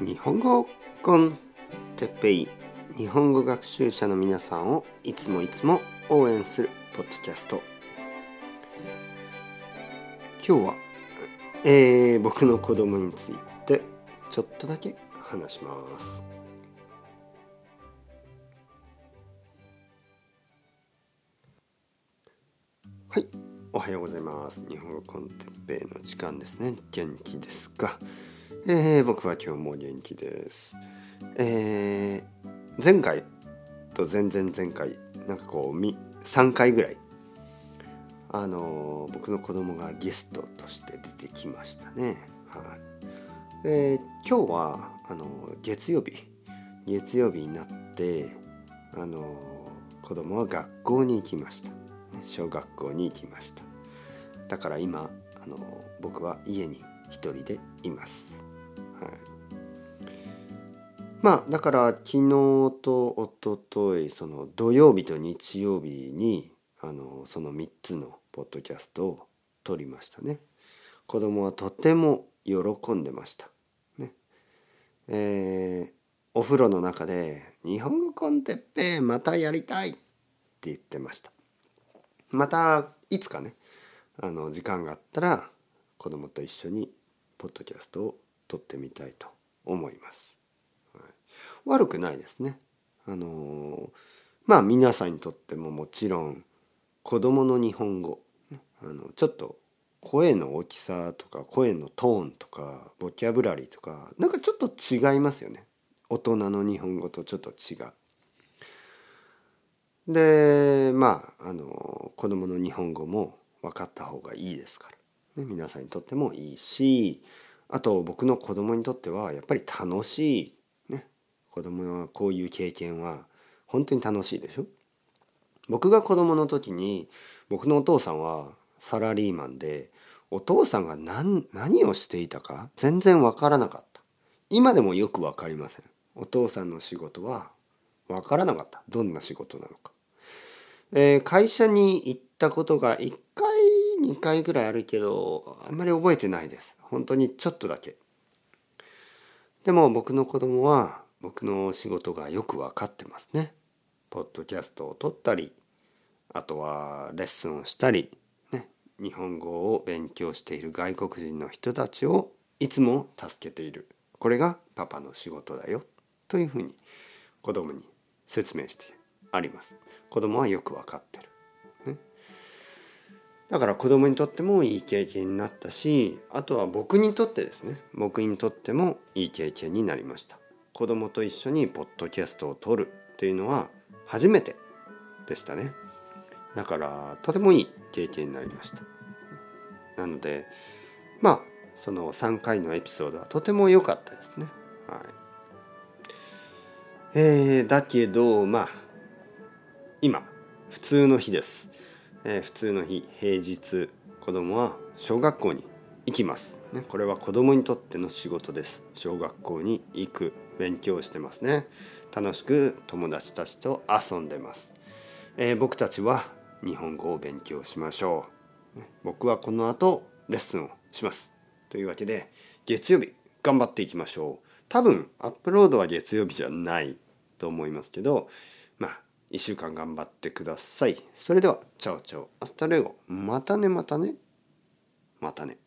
日本語コンテッペイ日本語学習者の皆さんをいつもいつも応援するポッドキャスト。今日は、えー、僕の子供についてちょっとだけ話します。はいおはようございます。日本語コンテッペイの時間ですね。元気ですか？えー、僕は今日も元気です。えー、前回と前々前回なんかこう3回ぐらいあのー、僕の子供がゲストとして出てきましたね。はい、で今日はあの月曜日月曜日になってあの子供は学校に行きました小学校に行きましただから今あの僕は家に一人でいますはい、まあだから昨日と一昨日その土曜日と日曜日にあのその3つのポッドキャストを撮りましたね。子供はとても喜んでました。ねえー、お風呂の中で「日本語コンテッペまたやりたい!」って言ってました。またいつかねあの時間があったら子供と一緒にポッドキャストを撮ってみたいと思います。はい、悪くないですね。あのまあ皆さんにとってももちろん子供の日本語、あのちょっと声の大きさとか声のトーンとかボキャブラリーとかなんかちょっと違いますよね。大人の日本語とちょっと違う。でまああの子供の日本語も分かった方がいいですから、ね、皆さんにとってもいいしあと僕の子供にとってはやっぱり楽しい。ね。子供はこういう経験は本当に楽しいでしょ？僕が子供の時に僕のお父さんはサラリーマンでお父さんが何何をしていたか全然わからなかった。今でもよくわかりません。お父さんの仕事はわからなかった。どんな仕事なのか、えー、会社に行ったことが1回2回ぐらいあるけどあんまり覚えてないです。本当にちょっとだけ。でも僕の子供は僕の仕事がよく分かってますね。ポッドキャストを撮ったりあとはレッスンをしたり、ね、日本語を勉強している外国人の人たちをいつも助けている。これがパパの仕事だよ。というふうに子供に説明してあります。子供はよく分かってる。だから子供にとってもいい経験になったしあとは僕にとってですね。僕にとってもいい経験になりました。子供と一緒にポッドキャストを撮るっていうのは初めてでしたね。だからとてもいい経験になりました。なのでまあその3回のエピソードはとても良かったですね。はい。えー、だけどまあ今普通の日です。えー、普通の日平日子供は小学校に行きます、ね、これは子供にとっての仕事です。小学校に行く勉強してますね。楽しく友達たちと遊んでます、えー、僕たちは日本語を勉強しましょう。僕はこの後レッスンをします。というわけで月曜日頑張っていきましょう。多分アップロードは月曜日じゃないと思いますけど1週間頑張ってください。それでは、 Chao chao、hasta luego。またねまたね。またね。